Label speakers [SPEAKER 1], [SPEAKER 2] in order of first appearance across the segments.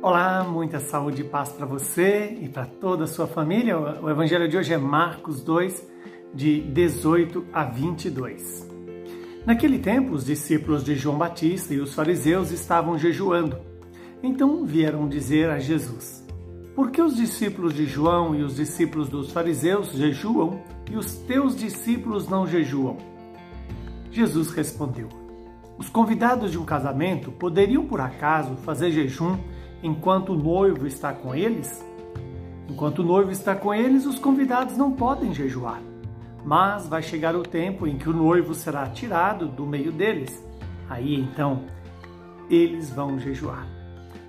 [SPEAKER 1] Olá, muita saúde e paz para você e para toda a sua família. O evangelho de hoje é Marcos 2, de 18 a 22. Naquele tempo, os discípulos de João Batista e os fariseus estavam jejuando. Então vieram dizer a Jesus: Por que os discípulos de João e os discípulos dos fariseus jejuam e os teus discípulos não jejuam? Jesus respondeu: Os convidados de um casamento poderiam por acaso fazer jejum enquanto o noivo está com eles? Enquanto o noivo está com eles, os convidados não podem jejuar. Mas vai chegar o tempo em que o noivo será tirado do meio deles. Aí então eles vão jejuar.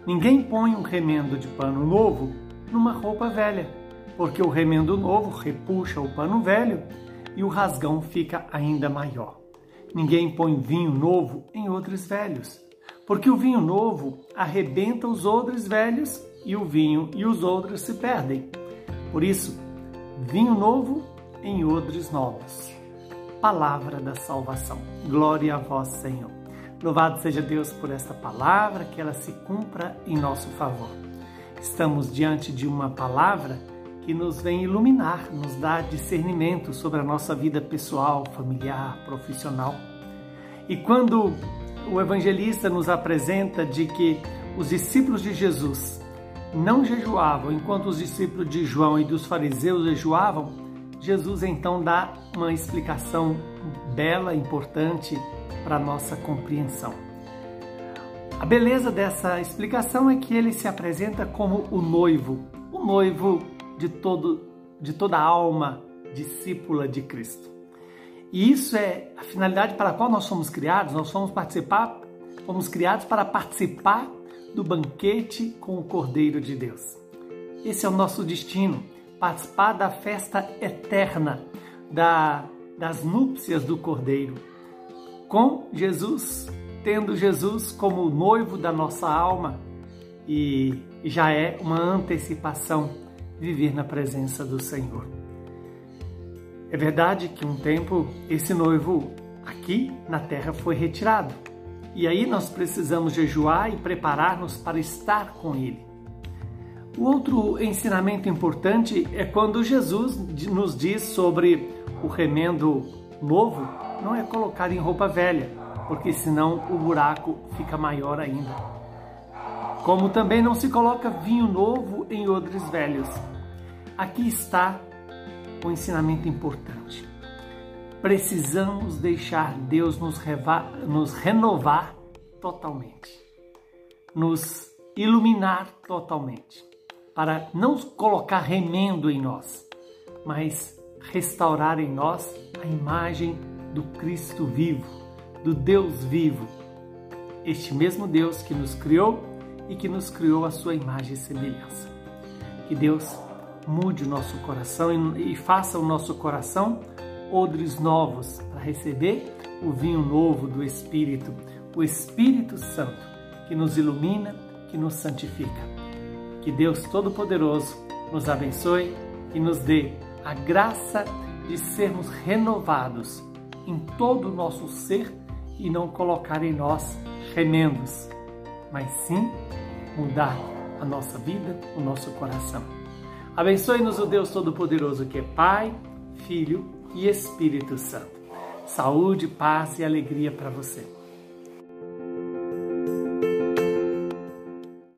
[SPEAKER 1] Ninguém põe um remendo de pano novo numa roupa velha, porque o remendo novo repuxa o pano velho e o rasgão fica ainda maior. Ninguém põe vinho novo em outros velhos porque o vinho novo arrebenta os odres velhos e o vinho e os odres se perdem. Por isso, vinho novo em odres novos. Palavra da salvação. Glória a vós, Senhor. Louvado seja Deus por esta palavra, que ela se cumpra em nosso favor. Estamos diante de uma palavra que nos vem iluminar, nos dá discernimento sobre a nossa vida pessoal, familiar, profissional. E quando o evangelista nos apresenta de que os discípulos de Jesus não jejuavam enquanto os discípulos de João e dos fariseus jejuavam, Jesus então dá uma explicação bela, importante para a nossa compreensão. A beleza dessa explicação é que ele se apresenta como o noivo, o noivo de todo de toda a alma discípula de Cristo. E isso é a finalidade para a qual nós somos criados. Nós fomos participar, fomos criados para participar do banquete com o Cordeiro de Deus. Esse é o nosso destino, participar da festa eterna, da, das núpcias do Cordeiro, com Jesus, tendo Jesus como noivo da nossa alma, e já é uma antecipação viver na presença do Senhor. É verdade que um tempo esse noivo aqui na terra foi retirado. E aí nós precisamos jejuar e preparar-nos para estar com ele. O outro ensinamento importante é quando Jesus nos diz sobre o remendo novo, não é colocar em roupa velha, porque senão o buraco fica maior ainda. Como também não se coloca vinho novo em odres velhos. Aqui está um ensinamento importante. Precisamos deixar Deus nos, nos renovar totalmente, nos iluminar totalmente, para não colocar remendo em nós, mas restaurar em nós a imagem do Cristo vivo, do Deus vivo, este mesmo Deus que nos criou e que nos criou a sua imagem e semelhança. Que Deus mude o nosso coração e, e faça o nosso coração odres novos para receber o vinho novo do Espírito, o Espírito Santo, que nos ilumina, que nos santifica. Que Deus Todo-Poderoso nos abençoe e nos dê a graça de sermos renovados em todo o nosso ser e não colocar em nós remendos, mas sim mudar a nossa vida, o nosso coração. Abençoe-nos o Deus Todo-Poderoso que é Pai, Filho e Espírito Santo. Saúde, paz e alegria para você.